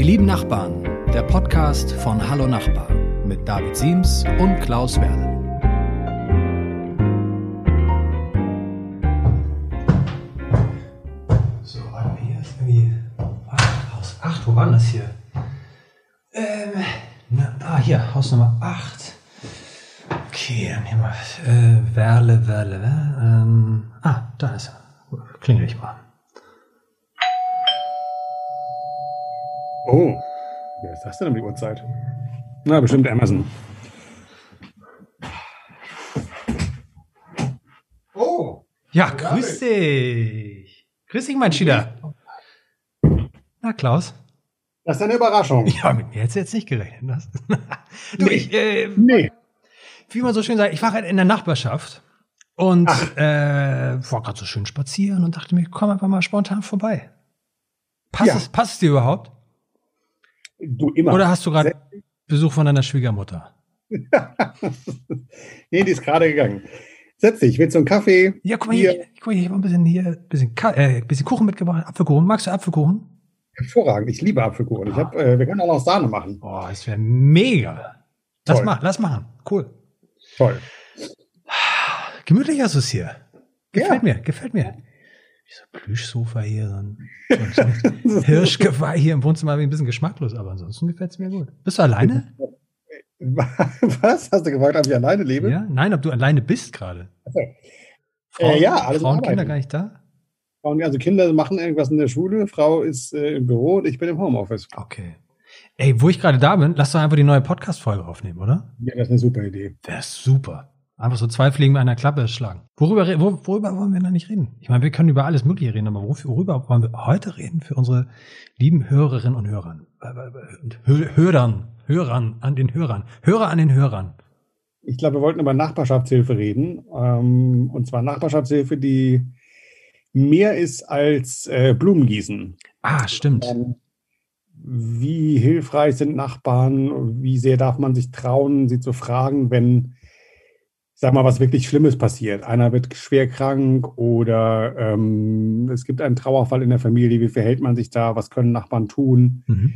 Die lieben Nachbarn, der Podcast von Hallo Nachbar mit David Siems und Klaus Werle. So, warte mal, hier ist irgendwie Haus 8. Wo war denn das hier? Ähm, na, ah, hier, Haus Nummer 8. Okay, dann nehmen wir äh, Werle, Werle, Werle. Ähm, ah, da ist er. Klingel ich mal. Oh, wer ist das denn um die Uhrzeit? Na, bestimmt Amazon. Oh, Ja, grüß dich. Grüß dich, mein Schieder. Na, Klaus? das ist eine Überraschung. Ja, mit mir hättest du jetzt nicht gerechnet. Das. du, Nee. ich, äh, Nee, wie man so schön sagt, ich war halt in der Nachbarschaft und äh, war gerade so schön spazieren und dachte mir, komm einfach mal spontan vorbei. Passt, Ja. es, passt es dir überhaupt? Du immer. Oder hast du gerade Besuch von deiner Schwiegermutter? nee, die ist gerade gegangen. Setz dich, willst du einen Kaffee? Ja, guck mal Hier. hier, guck mal hier, ich habe ein bisschen hier, ein bisschen, äh, bisschen Kuchen mitgebracht, Apfelkuchen. Magst du Apfelkuchen? Hervorragend, ich liebe Apfelkuchen. Ich hab, äh, wir können auch noch Sahne machen. Boah, das wäre mega. Lass Toll. machen, lass machen. Cool. Toll. Gemütlich hast du es hier. Gefällt Ja. mir, gefällt mir. Ein Plüschsofa hier, so ein, so ein Hirschgeweih hier im Wohnzimmer, ein bisschen geschmacklos, aber ansonsten gefällt es mir gut. Bist du alleine? Was? Hast du gefragt, ob ich alleine lebe? Ja? Nein, ob du alleine bist gerade. Achso. Frauen, Äh, ja, alles Frauen. Kinder gar nicht da? Und Also Kinder machen irgendwas in der Schule, Frau ist äh, im Büro und ich bin im Homeoffice. Okay. Ey, wo ich gerade da bin, lass doch einfach die neue Podcast-Folge aufnehmen, oder? Ja, das ist eine super Idee. Wäre super. Einfach so zwei Fliegen mit einer Klappe schlagen. Worüber, wor- worüber wollen wir da nicht reden? Ich meine, wir können über alles Mögliche reden, aber worüber, wollen wir heute reden für unsere lieben Hörerinnen und Hörern? Äh, äh, Hörern, Hörern an den Hörern, Hörer an den Hörern. Ich glaube, wir wollten über Nachbarschaftshilfe reden. Ähm, und zwar Nachbarschaftshilfe, die mehr ist als äh, Blumengießen. Ah, stimmt. Ähm, wie hilfreich sind Nachbarn? Wie sehr darf man sich trauen, sie zu fragen, wenn, sag mal, was wirklich Schlimmes passiert? Einer wird schwer krank oder ähm, es gibt einen Trauerfall in der Familie. Wie verhält man sich da? Was können Nachbarn tun? Mhm.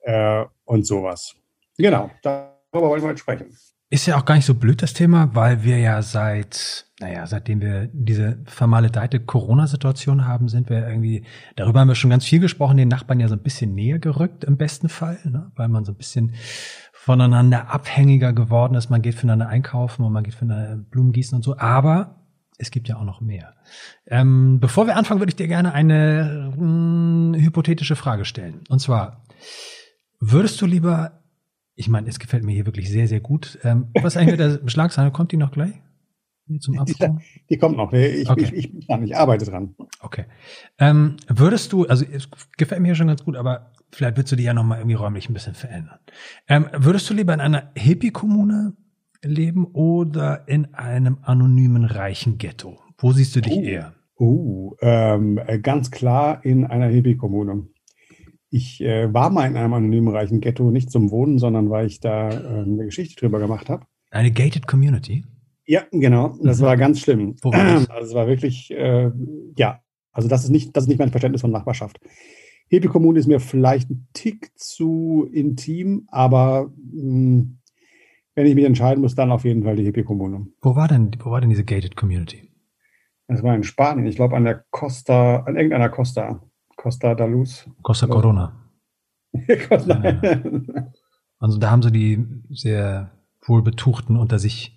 Äh, und sowas. Genau, darüber wollen wir heute sprechen. Ist ja auch gar nicht so blöd, das Thema, weil wir ja seit, naja, seitdem wir diese vermaledeite Corona-Situation haben, sind wir irgendwie, darüber haben wir schon ganz viel gesprochen, den Nachbarn ja so ein bisschen näher gerückt im besten Fall, ne? weil man so ein bisschen voneinander abhängiger geworden ist. Man geht füreinander einkaufen und man geht füreinander Blumen gießen und so. Aber es gibt ja auch noch mehr. Ähm, bevor wir anfangen, würde ich dir gerne eine mh, hypothetische Frage stellen. Und zwar, würdest du lieber ich meine, es gefällt mir hier wirklich sehr, sehr gut. Ähm, was eigentlich mit der Schlagsahne? Kommt die noch gleich? Zum Absprung? Die kommt noch. Ich, Okay. ich, ich dran, ich arbeite dran. Okay. Ähm, würdest du, also es gefällt mir schon ganz gut, aber vielleicht würdest du die ja nochmal irgendwie räumlich ein bisschen verändern. Ähm, würdest du lieber in einer Hippie-Kommune leben oder in einem anonymen reichen Ghetto? Wo siehst du dich Oh. eher? Uh, ähm, äh, ganz klar in einer Hippie-Kommune. Ich äh, war mal in einem anonymen reichen Ghetto, nicht zum Wohnen, sondern weil ich da ähm, eine Geschichte drüber gemacht habe. Eine gated Community? Ja, genau. Das Mhm. war ganz schlimm. Das? Also es war wirklich, äh, ja, also das ist nicht, das ist nicht mein Verständnis von Nachbarschaft. Hippie-Kommune ist mir vielleicht ein Tick zu intim, aber mh, wenn ich mich entscheiden muss, dann auf jeden Fall die Hippie-Kommune. Wo war denn, wo war denn diese gated Community? Das war in Spanien, ich glaube an der Costa, an irgendeiner Costa, Costa da Luz. Costa. Corona. Costa. Also da haben sie die sehr wohlbetuchten unter sich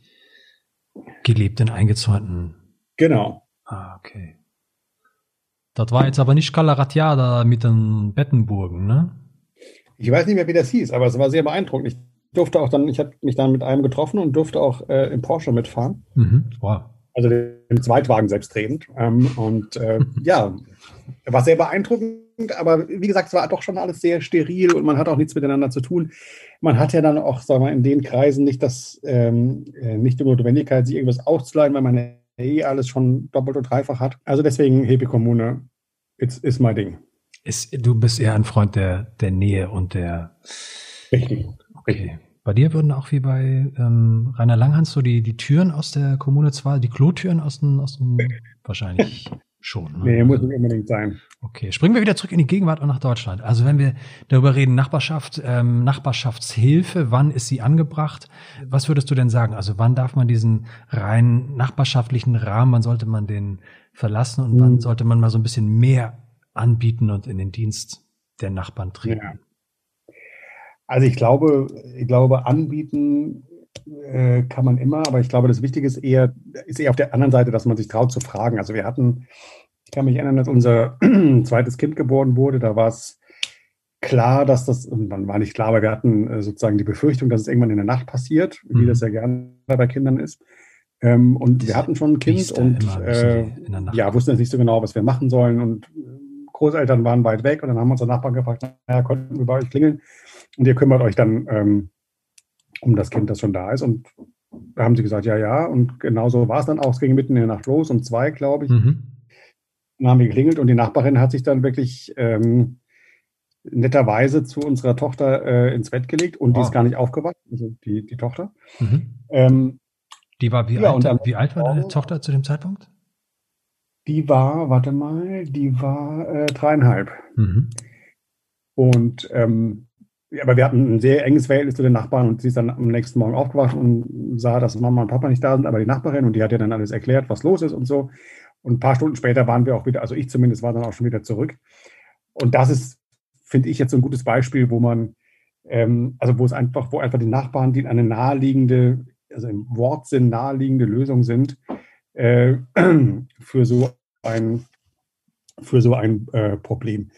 gelebten, eingezäunten. genau. Ah, okay. Das war jetzt aber nicht Calaratiada mit den Bettenburgen, ne? Ich weiß nicht mehr, wie das hieß, aber es war sehr beeindruckend. Ich durfte auch dann, ich habe mich dann mit einem getroffen und durfte auch äh, im Porsche mitfahren. Mhm. Wow. Also den Zweitwagen selbstredend. Ähm, und äh, ja, war sehr beeindruckend, aber wie gesagt, es war doch schon alles sehr steril und man hat auch nichts miteinander zu tun. Man hat ja dann auch, sagen wir, in den Kreisen nicht das, ähm, äh, nicht die Notwendigkeit, sich irgendwas auszuleihen, weil man eh alles schon doppelt und dreifach hat. Also deswegen Hepe-Kommune ist, ist mein Ding. Ist, du bist eher ein Freund der, der Nähe und der. Richtig. Okay. Bei dir würden auch wie bei ähm, Rainer Langhans so die, die Türen aus der Kommune zwar, die Klotüren aus dem, aus dem wahrscheinlich schon. Ne? Nee, muss nicht unbedingt sein. Okay, springen wir wieder zurück in die Gegenwart und nach Deutschland. Also wenn wir darüber reden, Nachbarschaft, ähm, Nachbarschaftshilfe, wann ist sie angebracht? Was würdest du denn sagen? Also wann darf man diesen rein nachbarschaftlichen Rahmen, wann sollte man den verlassen und mhm. wann sollte man mal so ein bisschen mehr anbieten und in den Dienst der Nachbarn treten? Ja. Also ich glaube, ich glaube, anbieten äh, kann man immer, aber ich glaube, das Wichtige ist eher, ist eher auf der anderen Seite, dass man sich traut zu fragen. Also wir hatten, ich kann mich erinnern, dass unser zweites Kind geboren wurde, da war es klar, dass das, dann war nicht klar, aber wir hatten äh, sozusagen die Befürchtung, dass es irgendwann in der Nacht passiert, mhm. wie das ja gerne bei Kindern ist. Ähm, und das wir hatten schon ein Kind und äh, ja, wussten jetzt nicht so genau, was wir machen sollen. Und Großeltern waren weit weg und dann haben unsere Nachbarn gefragt, naja, konnten wir bei euch klingeln? Und ihr kümmert euch dann ähm, um das Kind, das schon da ist. Und da haben sie gesagt, ja, ja. Und genau so war es dann auch. Es ging mitten in der Nacht los, um zwei, glaube ich. Mhm. Dann haben wir geklingelt und die Nachbarin hat sich dann wirklich ähm, netterweise zu unserer Tochter äh, ins Bett gelegt und oh. die ist gar nicht aufgewacht, also die, die Tochter. Mhm. Ähm, die war wie, ja, alt, wie alt war deine Tochter zu dem Zeitpunkt? Die war, warte mal, die war äh, dreieinhalb. Mhm. Und ähm, ja, aber wir hatten ein sehr enges Verhältnis zu den Nachbarn und sie ist dann am nächsten Morgen aufgewacht und sah, dass Mama und Papa nicht da sind, aber die Nachbarin und die hat ja dann alles erklärt, was los ist und so. Und ein paar Stunden später waren wir auch wieder, also ich zumindest war dann auch schon wieder zurück. Und das ist, finde ich, jetzt so ein gutes Beispiel, wo man, ähm, also wo es einfach, wo einfach die Nachbarn, die eine naheliegende, also im Wortsinn naheliegende Lösung sind, äh, für so ein, für so ein äh, Problem.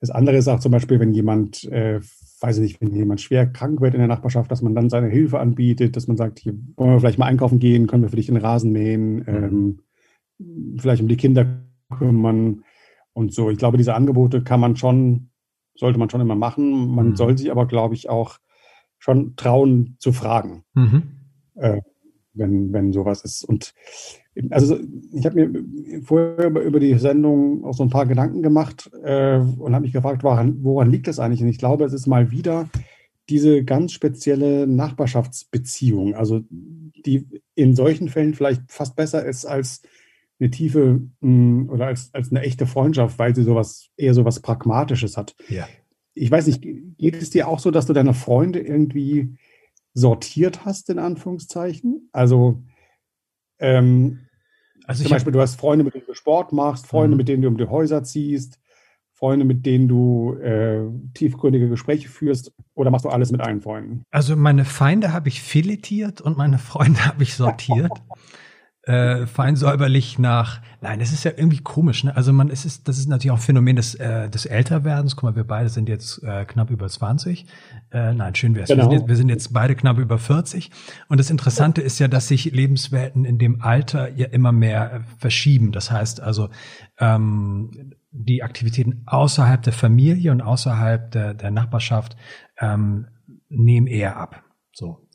Das andere ist auch zum Beispiel, wenn jemand äh, weiß ich nicht, wenn jemand schwer krank wird in der Nachbarschaft, dass man dann seine Hilfe anbietet, dass man sagt, hier wollen wir vielleicht mal einkaufen gehen, können wir für dich den Rasen mähen, mhm. ähm, vielleicht um die Kinder kümmern und so. Ich glaube, diese Angebote kann man schon, sollte man schon immer machen. Man mhm. soll sich aber, glaube ich, auch schon trauen zu fragen, mhm. äh, wenn, wenn sowas ist. Und also ich habe mir vorher über die Sendung auch so ein paar Gedanken gemacht äh, und habe mich gefragt, woran, woran liegt das eigentlich? Und ich glaube, es ist mal wieder diese ganz spezielle Nachbarschaftsbeziehung, also die in solchen Fällen vielleicht fast besser ist als eine tiefe mh, hm, oder als, als eine echte Freundschaft, weil sie sowas eher sowas Pragmatisches hat. Ja. Ich weiß nicht, geht es dir auch so, dass du deine Freunde irgendwie sortiert hast, in Anführungszeichen? Also ähm, also Zum Beispiel, du hast Freunde, mit denen du Sport machst, Freunde, mhm. mit denen du um die Häuser ziehst, Freunde, mit denen du äh, tiefgründige Gespräche führst, oder machst du alles mit allen Freunden? Also meine Feinde habe ich filetiert und meine Freunde habe ich sortiert. äh, fein säuberlich nach. Nein, es ist ja irgendwie komisch. Ne? Also man, es ist, das ist natürlich auch ein Phänomen des, äh, des Älterwerdens. Guck mal, wir beide sind jetzt äh, knapp über 20. Äh, nein, schön wär's. Genau. Wir, sind jetzt, wir sind jetzt beide knapp über 40. Und das Interessante ist ja, dass sich Lebenswelten in dem Alter ja immer mehr äh, verschieben. Das heißt also, ähm, die Aktivitäten außerhalb der Familie und außerhalb der, der Nachbarschaft ähm, nehmen eher ab. So,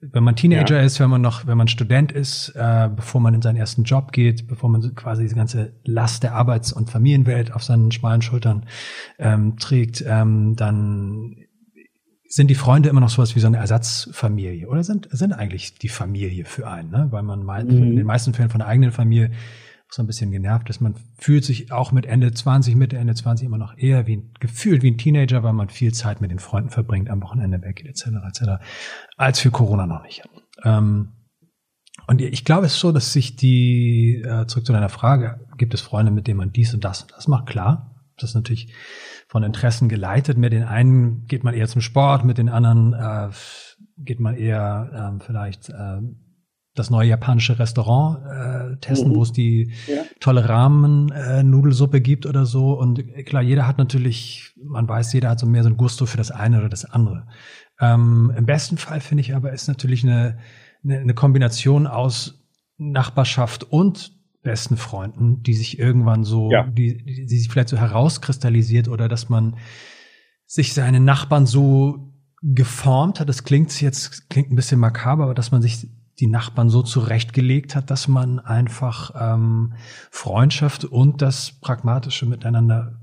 wenn man Teenager ja. ist, wenn man noch, wenn man Student ist, äh, bevor man in seinen ersten Job geht, bevor man quasi diese ganze Last der Arbeits- und Familienwelt auf seinen schmalen Schultern ähm, trägt, ähm, dann sind die Freunde immer noch sowas wie so eine Ersatzfamilie oder sind, sind eigentlich die Familie für einen, ne? weil man mhm. in den meisten Fällen von der eigenen Familie so ein bisschen genervt ist. Man fühlt sich auch mit Ende 20, Mitte, Ende 20 immer noch eher wie gefühlt wie ein Teenager, weil man viel Zeit mit den Freunden verbringt, am Wochenende weg, etc., etc., als für Corona noch nicht. Ähm, und ich glaube, es ist so, dass sich die, äh, zurück zu deiner Frage, gibt es Freunde, mit denen man dies und das und das macht? Klar. Das ist natürlich von Interessen geleitet. Mit den einen geht man eher zum Sport, mit den anderen äh, geht man eher äh, vielleicht äh, das neue japanische Restaurant äh, testen, mhm. wo es die ja. tolle Ramen-Nudelsuppe äh, gibt oder so. Und klar, jeder hat natürlich, man weiß, jeder hat so mehr so ein Gusto für das eine oder das andere. Ähm, Im besten Fall finde ich aber, ist natürlich eine, eine, eine Kombination aus Nachbarschaft und besten Freunden, die sich irgendwann so, ja. die, die, die sich vielleicht so herauskristallisiert oder dass man sich seine Nachbarn so geformt hat. Das klingt jetzt, klingt ein bisschen makaber, aber dass man sich die Nachbarn so zurechtgelegt hat, dass man einfach ähm, Freundschaft und das Pragmatische miteinander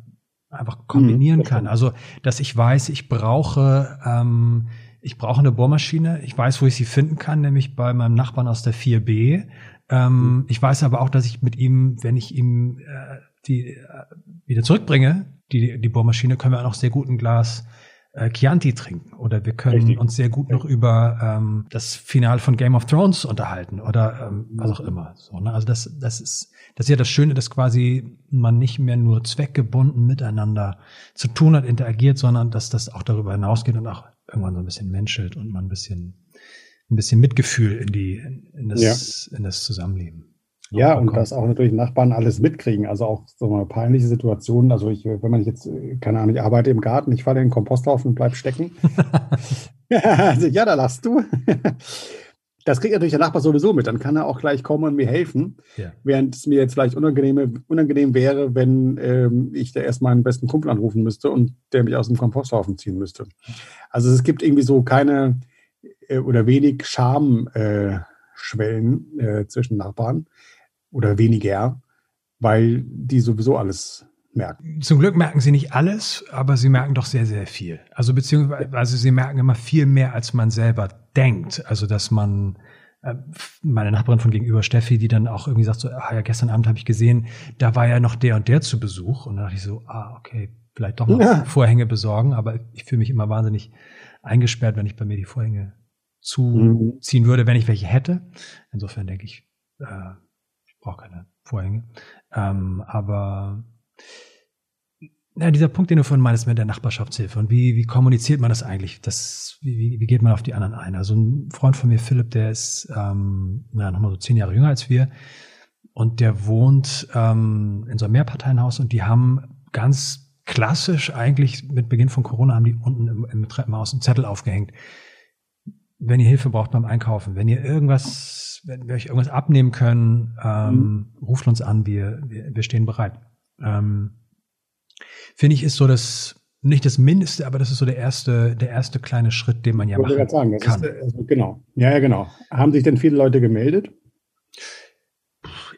einfach kombinieren mhm, kann. Also, dass ich weiß, ich brauche, ähm, ich brauche eine Bohrmaschine, ich weiß, wo ich sie finden kann, nämlich bei meinem Nachbarn aus der 4b. Ähm, mhm. Ich weiß aber auch, dass ich mit ihm, wenn ich ihm äh, die äh, wieder zurückbringe, die, die Bohrmaschine, können wir auch noch sehr gut ein Glas äh, Chianti trinken. Oder wir können Richtig. uns sehr gut noch über ähm, das Finale von Game of Thrones unterhalten oder ähm, was auch immer. So, ne? Also das, das ist das ist ja das Schöne, dass quasi man nicht mehr nur zweckgebunden miteinander zu tun hat, interagiert, sondern dass das auch darüber hinausgeht und auch irgendwann so ein bisschen menschelt und man ein bisschen ein bisschen Mitgefühl in die in das ja. in das Zusammenleben. Ja, und dass auch natürlich Nachbarn alles mitkriegen. Also auch so mal peinliche Situationen. Also ich, wenn man jetzt, keine Ahnung, ich arbeite im Garten, ich falle in den Komposthaufen und bleib stecken. also, ja, da lachst du. das kriegt natürlich der Nachbar sowieso mit. Dann kann er auch gleich kommen und mir helfen. Ja. Während es mir jetzt vielleicht unangenehm, unangenehm wäre, wenn ähm, ich da erst meinen besten Kumpel anrufen müsste und der mich aus dem Komposthaufen ziehen müsste. Also es gibt irgendwie so keine äh, oder wenig Schamschwellen äh, äh, zwischen Nachbarn oder weniger, weil die sowieso alles merken. Zum Glück merken sie nicht alles, aber sie merken doch sehr, sehr viel. Also beziehungsweise also sie merken immer viel mehr, als man selber denkt. Also dass man äh, meine Nachbarin von gegenüber, Steffi, die dann auch irgendwie sagt, so, ah ja, gestern Abend habe ich gesehen, da war ja noch der und der zu Besuch. Und dann dachte ich so, ah, okay, vielleicht doch noch ja. Vorhänge besorgen, aber ich fühle mich immer wahnsinnig eingesperrt, wenn ich bei mir die Vorhänge zuziehen mhm. würde, wenn ich welche hätte. Insofern denke ich, äh, brauche keine Vorhänge. Ähm, aber ja, dieser Punkt, den du vorhin meinst mit der Nachbarschaftshilfe und wie, wie kommuniziert man das eigentlich? Das, wie, wie geht man auf die anderen ein? Also ein Freund von mir, Philipp, der ist ähm, ja, nochmal so zehn Jahre jünger als wir und der wohnt ähm, in so einem Mehrparteienhaus und die haben ganz klassisch eigentlich mit Beginn von Corona haben die unten im, im Treppenhaus einen Zettel aufgehängt. Wenn ihr Hilfe braucht beim Einkaufen, wenn ihr irgendwas wenn wir euch irgendwas abnehmen können, ähm, mhm. ruft uns an, wir, wir, wir stehen bereit. Ähm, Finde ich, ist so das, nicht das Mindeste, aber das ist so der erste, der erste kleine Schritt, den man ja machen sagen, kann. Ist, also genau. Ja, ja, genau. Haben sich denn viele Leute gemeldet?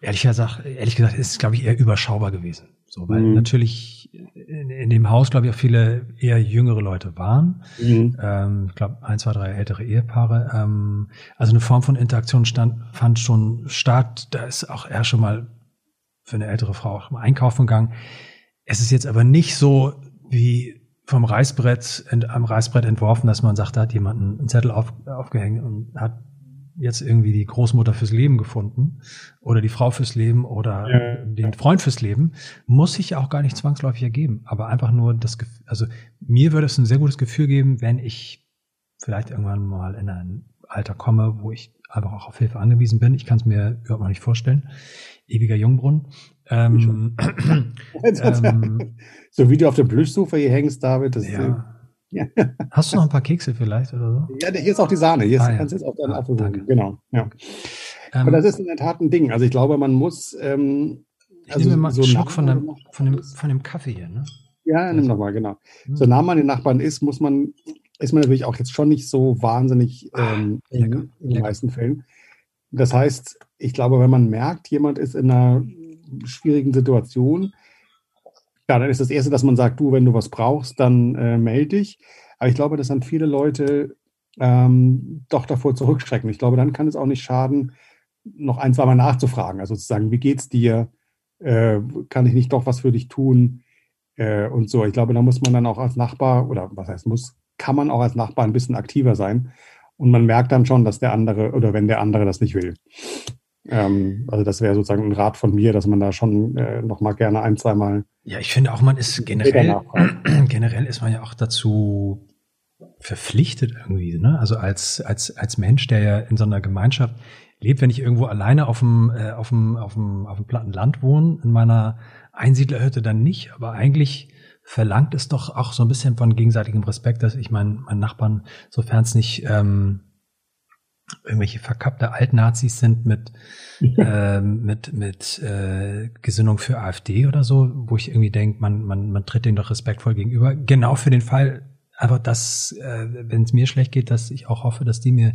Ehrlich gesagt, ehrlich gesagt, ist es, glaube ich, eher überschaubar gewesen. So, weil mhm. natürlich in, in, dem Haus, glaube ich, auch viele eher jüngere Leute waren. Mhm. Ähm, ich glaube, ein, zwei, drei ältere Ehepaare. Ähm, also eine Form von Interaktion stand, fand schon statt. Da ist auch eher schon mal für eine ältere Frau auch mal einkaufen gegangen. Es ist jetzt aber nicht so wie vom Reißbrett, am Reißbrett entworfen, dass man sagt, da hat jemand einen Zettel auf, aufgehängt und hat jetzt irgendwie die Großmutter fürs Leben gefunden oder die Frau fürs Leben oder ja. den Freund fürs Leben, muss sich auch gar nicht zwangsläufig ergeben. Aber einfach nur das, also mir würde es ein sehr gutes Gefühl geben, wenn ich vielleicht irgendwann mal in ein Alter komme, wo ich einfach auch auf Hilfe angewiesen bin. Ich kann es mir überhaupt noch nicht vorstellen. Ewiger Jungbrunnen. Ähm, ähm, so wie du auf dem Plüschsofa hier hängst, David, das ja. ist Hast du noch ein paar Kekse vielleicht oder so? Ja, hier ist auch die Sahne. Hier ah, kannst du jetzt auch deinen ah, Apfel danke. Genau. Ja. Ähm, Aber das ist in der Tat ein Ding. Also ich glaube, man muss. Ähm, ich also nehme mal so einen Schluck von dem, von, dem, von dem Kaffee hier. Ne? Ja, nimm also. nochmal, genau. Hm. So nah man den Nachbarn ist, muss man, ist man natürlich auch jetzt schon nicht so wahnsinnig ah, ähm, ah, in, in den meisten Fällen. Das heißt, ich glaube, wenn man merkt, jemand ist in einer schwierigen Situation, ja, dann ist das Erste, dass man sagt, du, wenn du was brauchst, dann äh, melde dich. Aber ich glaube, dass dann viele Leute ähm, doch davor zurückschrecken. Ich glaube, dann kann es auch nicht schaden, noch ein, zwei Mal nachzufragen. Also zu sagen, wie geht's dir? Äh, kann ich nicht doch was für dich tun? Äh, und so. Ich glaube, da muss man dann auch als Nachbar, oder was heißt muss, kann man auch als Nachbar ein bisschen aktiver sein. Und man merkt dann schon, dass der andere oder wenn der andere das nicht will. Ähm, also das wäre sozusagen ein Rat von mir, dass man da schon äh, noch mal gerne ein, zweimal. Ja, ich finde auch, man ist generell, generell ist man ja auch dazu verpflichtet irgendwie, ne? Also als, als, als Mensch, der ja in so einer Gemeinschaft lebt, wenn ich irgendwo alleine auf dem, äh, auf dem, auf dem, auf dem platten Land wohne, in meiner Einsiedlerhütte dann nicht, aber eigentlich verlangt es doch auch so ein bisschen von gegenseitigem Respekt, dass ich meinen, meinen Nachbarn, sofern es nicht ähm, irgendwelche verkappte Altnazis sind mit, äh, mit, mit äh, Gesinnung für AfD oder so, wo ich irgendwie denke, man, man, man tritt denen doch respektvoll gegenüber. Genau für den Fall, einfach dass, äh, wenn es mir schlecht geht, dass ich auch hoffe, dass die mir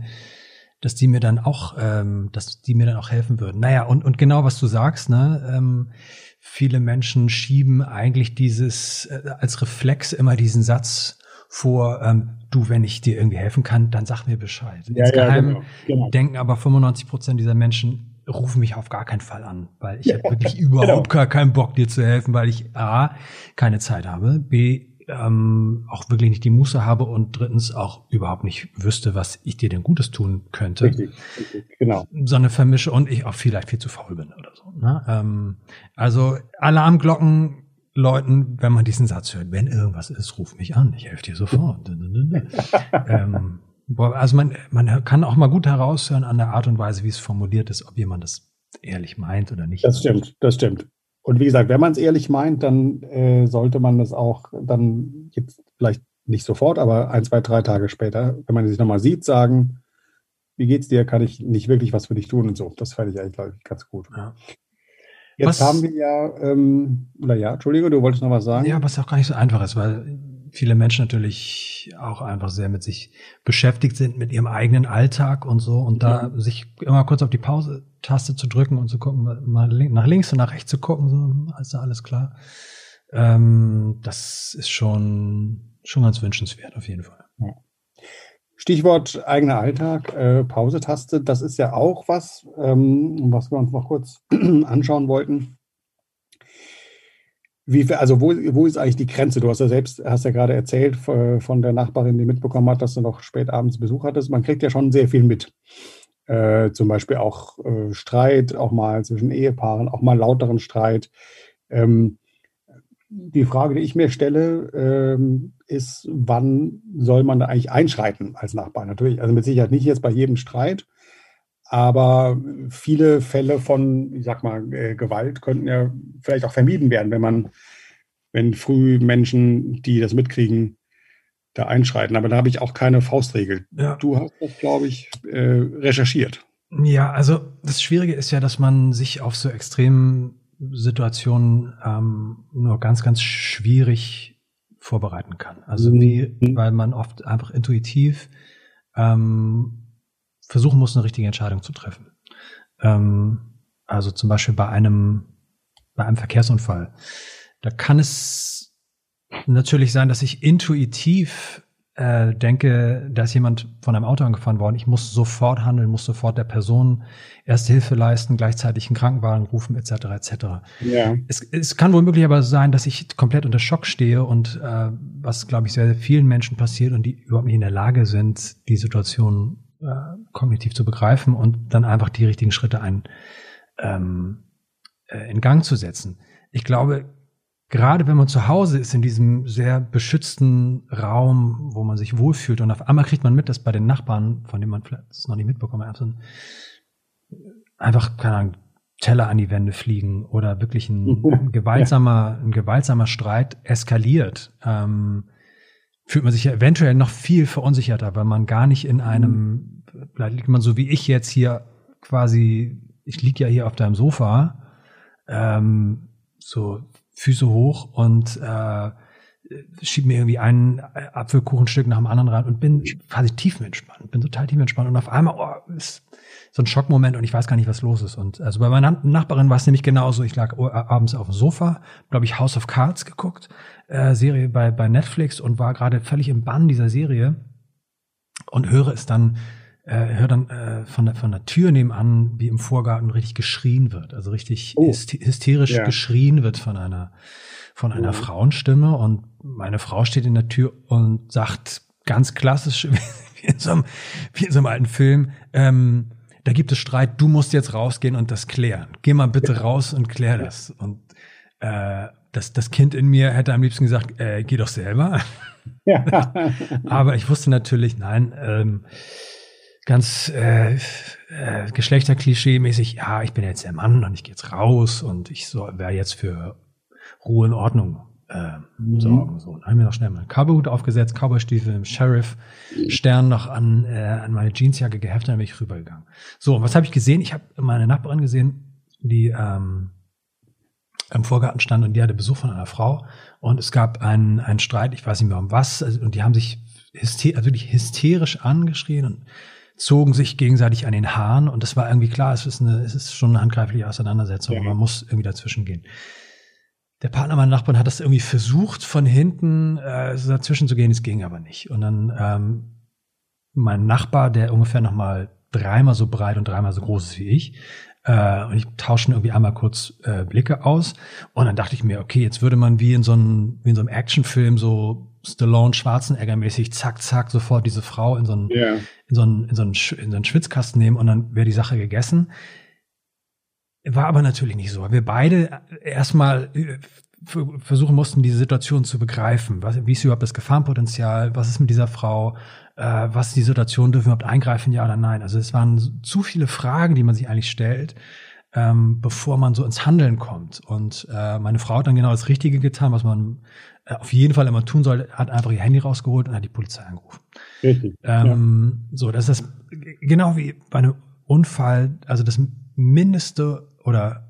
dass die mir dann auch, ähm, dass die mir dann auch helfen würden. Naja, und, und genau was du sagst, ne, ähm, viele Menschen schieben eigentlich dieses äh, als Reflex immer diesen Satz vor, ähm, du, wenn ich dir irgendwie helfen kann, dann sag mir Bescheid. Ja, Insgeheim ja, genau, genau. denken aber 95 Prozent dieser Menschen ruf mich auf gar keinen Fall an, weil ich habe wirklich überhaupt genau. gar keinen Bock, dir zu helfen, weil ich A, keine Zeit habe, B, ähm, auch wirklich nicht die Muße habe und drittens auch überhaupt nicht wüsste, was ich dir denn Gutes tun könnte. Richtig, richtig genau. Sondern vermische und ich auch vielleicht viel zu faul bin oder so. Ne? Ähm, also Alarmglocken läuten, wenn man diesen Satz hört. Wenn irgendwas ist, ruf mich an, ich helfe dir sofort. ähm, also man, man kann auch mal gut heraushören an der Art und Weise, wie es formuliert ist, ob jemand das ehrlich meint oder nicht. Das stimmt, das stimmt. Und wie gesagt, wenn man es ehrlich meint, dann äh, sollte man das auch dann jetzt vielleicht nicht sofort, aber ein, zwei, drei Tage später, wenn man sich nochmal sieht, sagen, wie geht's dir? Kann ich nicht wirklich was für dich tun und so. Das fände ich eigentlich, glaube ich, ganz gut. Ja. Jetzt was, haben wir ja, ähm, oder ja, Entschuldige, du wolltest noch was sagen? Ja, was auch gar nicht so einfach ist, weil viele Menschen natürlich auch einfach sehr mit sich beschäftigt sind, mit ihrem eigenen Alltag und so. Und da ja. sich immer kurz auf die Pause-Taste zu drücken und zu gucken, mal nach links und nach rechts zu gucken, so, ist da alles klar. Ähm, das ist schon, schon ganz wünschenswert, auf jeden Fall. Ja. Stichwort eigener Alltag, äh, Pause-Taste, das ist ja auch was, ähm, was wir uns noch kurz anschauen wollten. Wie, also wo, wo ist eigentlich die Grenze? Du hast ja selbst, hast ja gerade erzählt von der Nachbarin, die mitbekommen hat, dass du noch spät abends Besuch hattest. Man kriegt ja schon sehr viel mit. Äh, zum Beispiel auch äh, Streit, auch mal zwischen Ehepaaren, auch mal lauteren Streit. Ähm, die Frage, die ich mir stelle, ähm, ist, wann soll man da eigentlich einschreiten als Nachbar? Natürlich, also mit Sicherheit nicht jetzt bei jedem Streit, aber viele Fälle von, ich sag mal, äh, Gewalt könnten ja vielleicht auch vermieden werden, wenn man, wenn früh Menschen, die das mitkriegen, da einschreiten. Aber da habe ich auch keine Faustregel. Ja. Du hast das, glaube ich, äh, recherchiert. Ja, also das Schwierige ist ja, dass man sich auf so extremen Situationen ähm, nur ganz, ganz schwierig vorbereiten kann. Also mhm. wie, weil man oft einfach intuitiv ähm, versuchen muss, eine richtige Entscheidung zu treffen. Ähm, also zum Beispiel bei einem, bei einem Verkehrsunfall. Da kann es natürlich sein, dass ich intuitiv äh, denke, da ist jemand von einem Auto angefahren worden. Ich muss sofort handeln, muss sofort der Person erste Hilfe leisten, gleichzeitig einen Krankenwagen rufen, etc. etc. Ja. Es, es kann womöglich aber sein, dass ich komplett unter Schock stehe und äh, was, glaube ich, sehr, sehr vielen Menschen passiert und die überhaupt nicht in der Lage sind, die Situation äh, kognitiv zu begreifen und dann einfach die richtigen Schritte ein, ähm, äh, in Gang zu setzen. Ich glaube, gerade wenn man zu Hause ist, in diesem sehr beschützten Raum, wo man sich wohlfühlt und auf einmal kriegt man mit, dass bei den Nachbarn, von denen man vielleicht das noch nicht mitbekommen hat, ein, einfach, keine Ahnung, Teller an die Wände fliegen oder wirklich ein, ein gewaltsamer, ein gewaltsamer Streit eskaliert. Ähm, fühlt man sich ja eventuell noch viel verunsicherter, weil man gar nicht in einem, vielleicht liegt man so wie ich jetzt hier quasi, ich lieg ja hier auf deinem Sofa, ähm, so Füße hoch und äh, schieb mir irgendwie ein Apfelkuchenstück nach dem anderen rein und bin quasi tiefenentspannt, bin total tiefenentspannt und auf einmal oh, ist so ein Schockmoment und ich weiß gar nicht, was los ist. Und also bei meiner Nachbarin war es nämlich genauso. Ich lag abends auf dem Sofa, glaube ich, House of Cards geguckt, äh, Serie bei, bei Netflix und war gerade völlig im Bann dieser Serie und höre es dann, äh, höre dann äh, von, der, von der Tür nebenan, wie im Vorgarten richtig geschrien wird. Also richtig oh. hysterisch ja. geschrien wird von einer, von einer oh. Frauenstimme und meine Frau steht in der Tür und sagt ganz klassisch, wie in so einem, wie in so einem alten Film, ähm, da gibt es Streit, du musst jetzt rausgehen und das klären. Geh mal bitte raus und klär das. Und äh, das, das Kind in mir hätte am liebsten gesagt, äh, geh doch selber. Ja. Aber ich wusste natürlich, nein, ähm, ganz äh, äh, Geschlechterklischee-mäßig, ja, ich bin jetzt der Mann und ich gehe jetzt raus und ich so, wäre jetzt für Ruhe und Ordnung äh, mhm. sorgen. So, dann haben wir noch schnell meinen Cowboyhut aufgesetzt, Cowboystiefel, Sheriff, Stern noch an, äh, an meine Jeansjacke geheftet, dann bin ich rübergegangen. So, und was habe ich gesehen? Ich habe meine Nachbarin gesehen, die ähm, im Vorgarten stand und die hatte Besuch von einer Frau und es gab einen, einen Streit, ich weiß nicht mehr um was, also, und die haben sich hyster also wirklich hysterisch angeschrien und zogen sich gegenseitig an den Haaren und das war irgendwie klar, es ist, eine, es ist schon eine handgreifliche Auseinandersetzung, ja. man muss irgendwie dazwischen gehen. Der Partner meiner Nachbarn hat das irgendwie versucht, von hinten äh, dazwischen zu gehen, es ging aber nicht. Und dann ähm, mein Nachbar, der ungefähr noch mal dreimal so breit und dreimal so groß ist wie ich, Äh, und ich tausche irgendwie einmal kurz äh, Blicke aus. Und dann dachte ich mir, okay, jetzt würde man wie in so einem, wie in so einem Actionfilm so Stallone Schwarzenegger-mäßig, zack, zack, sofort diese Frau in so einen, yeah. in so einen, in so einen, in so einen Schwitzkasten nehmen und dann wäre die Sache gegessen. War aber natürlich nicht so. Wir beide erstmal äh, versuchen mussten, diese Situation zu begreifen. Was, wie ist überhaupt das Gefahrenpotenzial? Was ist mit dieser Frau? Äh, was die Situation? Dürfen wir überhaupt eingreifen? Ja oder nein? Also es waren zu viele Fragen, die man sich eigentlich stellt, ähm, bevor man so ins Handeln kommt. Und äh, meine Frau hat dann genau das Richtige getan, was man äh, auf jeden Fall immer tun sollte, hat einfach ihr Handy rausgeholt und hat die Polizei angerufen. Richtig. Ähm, ja. So, das ist das, genau wie bei einem Unfall, also das Mindeste oder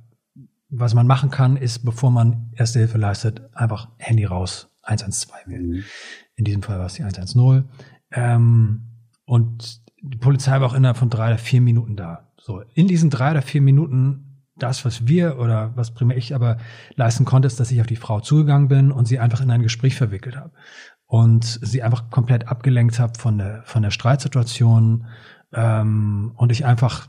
was man machen kann, ist, bevor man Erste Hilfe leistet, einfach Handy raus, 112 wählen. Mhm. In diesem Fall war es die 110. Ähm, und die Polizei war auch innerhalb von drei oder vier Minuten da. So, in diesen drei oder vier Minuten, das, was wir oder was primär ich aber leisten konnte, ist, dass ich auf die Frau zugegangen bin und sie einfach in ein Gespräch verwickelt habe. Und sie einfach komplett abgelenkt habe von der, von der Streitsituation. Ähm, und ich einfach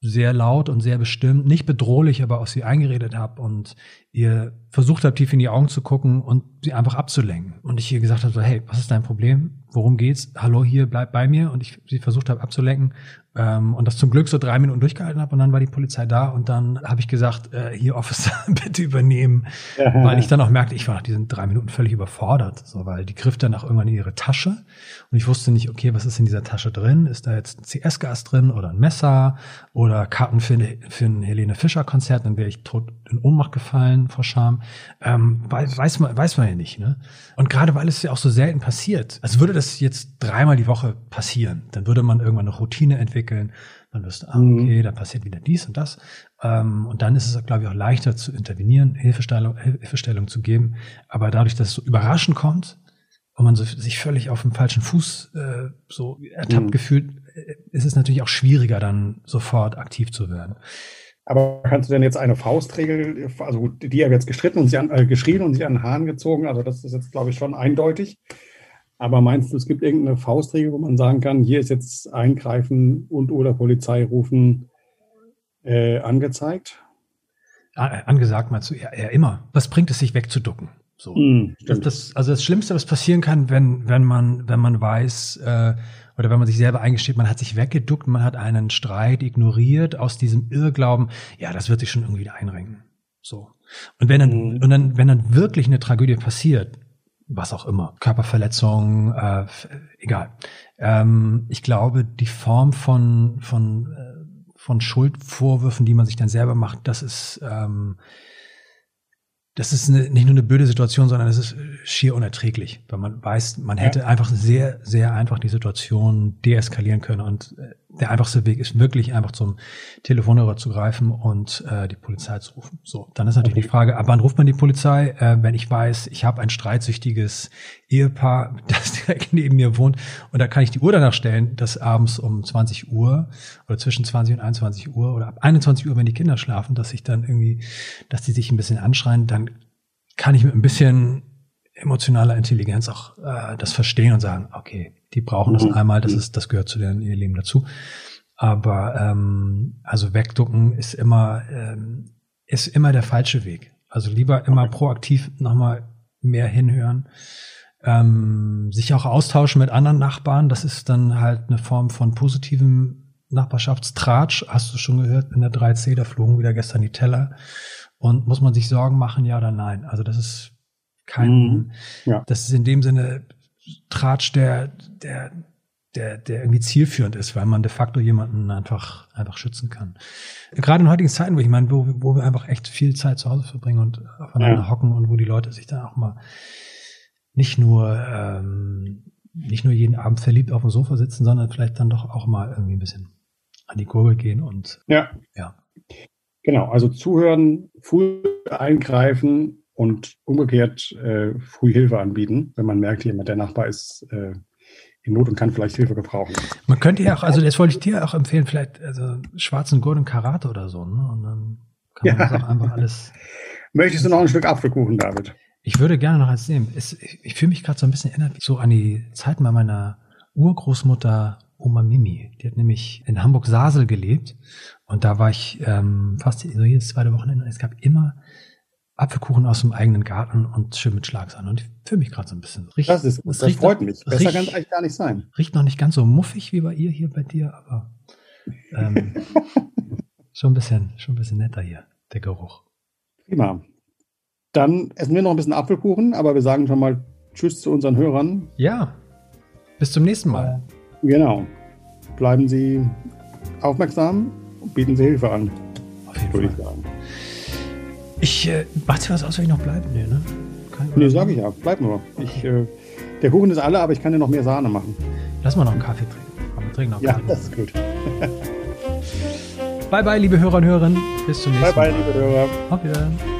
sehr laut und sehr bestimmt, nicht bedrohlich, aber auf sie eingeredet habe und ihr versucht habe, tief in die Augen zu gucken und sie einfach abzulenken. Und ich ihr gesagt habe, so, hey, was ist dein Problem? Worum geht's? Hallo, hier, bleib bei mir. Und ich sie versucht habe abzulenken ähm, und das zum Glück so drei Minuten durchgehalten habe und dann war die Polizei da und dann habe ich gesagt, äh, hier Officer, bitte übernehmen, weil ich dann auch merkte, ich war nach diesen drei Minuten völlig überfordert, so weil die griff dann auch irgendwann in ihre Tasche und ich wusste nicht, okay, was ist in dieser Tasche drin? Ist da jetzt ein CS-Gas drin oder ein Messer oder Karten für, für ein Helene Fischer Konzert? Dann wäre ich tot in Ohnmacht gefallen vor Scham. Ähm, weiß man, weiß man ja nicht. Ne? Und gerade weil es ja auch so selten passiert, also würde das jetzt dreimal die Woche passieren, dann würde man irgendwann eine Routine entwickeln. Man wüsste, ah, mhm. okay, da passiert wieder dies und das. Ähm, und dann ist es, glaube ich, auch leichter zu intervenieren, Hilfestellung, Hilfestellung zu geben. Aber dadurch, dass es so überraschend kommt und man so, sich völlig auf dem falschen Fuß äh, so ertappt mhm. gefühlt, äh, ist es natürlich auch schwieriger, dann sofort aktiv zu werden. Aber kannst du denn jetzt eine Faustregel, also die haben jetzt gestritten und sie an, äh, geschrien und sich an den Haaren gezogen, also das ist jetzt, glaube ich, schon eindeutig. Aber meinst du, es gibt irgendeine Faustregel, wo man sagen kann, hier ist jetzt Eingreifen und oder Polizei rufen äh, angezeigt? Angesagt meinst du ja, ja immer. Was bringt es, sich wegzuducken? So. Mm, das, das, also das Schlimmste, was passieren kann, wenn, wenn man, wenn man weiß, äh, oder wenn man sich selber eingesteht, man hat sich weggeduckt, man hat einen Streit ignoriert aus diesem Irrglauben, ja, das wird sich schon irgendwie einrenken. So. Und wenn dann, mhm. und dann, wenn dann wirklich eine Tragödie passiert, was auch immer, Körperverletzung, äh, egal. Ähm, ich glaube, die Form von, von, äh, von Schuldvorwürfen, die man sich dann selber macht, das ist, ähm, das ist eine, nicht nur eine blöde Situation, sondern es ist schier unerträglich, weil man weiß, man hätte ja. einfach sehr, sehr einfach die Situation deeskalieren können und äh, der einfachste Weg ist wirklich einfach zum Telefonhörer zu greifen und äh, die Polizei zu rufen. So, dann ist natürlich okay. die Frage, ab wann ruft man die Polizei? Äh, wenn ich weiß, ich habe ein streitsüchtiges Ehepaar, das direkt neben mir wohnt und da kann ich die Uhr danach stellen, dass abends um 20 Uhr oder zwischen 20 und 21 Uhr oder ab 21 Uhr, wenn die Kinder schlafen, dass ich dann irgendwie, dass die sich ein bisschen anschreien, dann kann ich mit ein bisschen emotionaler Intelligenz auch äh, das verstehen und sagen, okay, die brauchen das mhm. einmal, das ist, das gehört zu deren ihr Leben dazu. Aber ähm, also wegducken ist immer ähm, ist immer der falsche Weg. Also lieber immer proaktiv nochmal mehr hinhören, ähm, sich auch austauschen mit anderen Nachbarn. Das ist dann halt eine Form von positivem Nachbarschaftstratsch. Hast du schon gehört? In der 3C, da flogen wieder gestern die Teller. Und muss man sich Sorgen machen, ja oder nein? Also das ist kein, mhm. ja. das ist in dem Sinne Tratsch, der, der, der, der irgendwie zielführend ist, weil man de facto jemanden einfach, einfach schützen kann. Gerade in heutigen Zeiten, wo ich meine, wo, wo wir einfach echt viel Zeit zu Hause verbringen und aufeinander ja. hocken und wo die Leute sich dann auch mal nicht nur, ähm, nicht nur jeden Abend verliebt auf dem Sofa sitzen, sondern vielleicht dann doch auch mal irgendwie ein bisschen an die Kurbel gehen und ja. ja. Genau, also zuhören, früh eingreifen, und umgekehrt äh, früh Hilfe anbieten, wenn man merkt, jemand, der Nachbar ist äh, in Not und kann vielleicht Hilfe gebrauchen. Man könnte ja auch, also das wollte ich dir auch empfehlen, vielleicht also schwarzen Gurt und Karate oder so, ne? Und dann kann man ja. das auch einfach alles. Möchtest du noch ein Stück Apfelkuchen, David? Ich würde gerne noch eins nehmen. Es, ich, ich fühle mich gerade so ein bisschen erinnert so an die Zeiten bei meiner Urgroßmutter Oma Mimi. Die hat nämlich in Hamburg-Sasel gelebt. Und da war ich ähm, fast so jedes zweite Wochenende. Es gab immer Apfelkuchen aus dem eigenen Garten und schön mit Schlagsahne. Und ich fühle mich gerade so ein bisschen. Riecht, das ist, das riecht freut noch, mich. Besser kann es eigentlich gar nicht sein. Riecht noch nicht ganz so muffig wie bei ihr hier bei dir, aber ähm, schon ein bisschen, schon ein bisschen netter hier, der Geruch. Prima. Dann essen wir noch ein bisschen Apfelkuchen, aber wir sagen schon mal Tschüss zu unseren Hörern. Ja. Bis zum nächsten Mal. Genau. Bleiben Sie aufmerksam und bieten Sie Hilfe an. Auf jeden Fall. Ich, äh, macht sich was aus, wenn ich noch bleibe? Nee, ne? Kein, nee, sag ich ja. Bleib nur. Ich, äh, der Kuchen ist alle, aber ich kann dir noch mehr Sahne machen. Lass mal noch einen Kaffee trinken. Komm, wir trinken noch Ja, Kaffee. das ist gut. bye, bye, liebe Hörer und Hörerinnen. Bis zum nächsten Mal. Bye, bye, liebe Hörer. Auf Wiedersehen.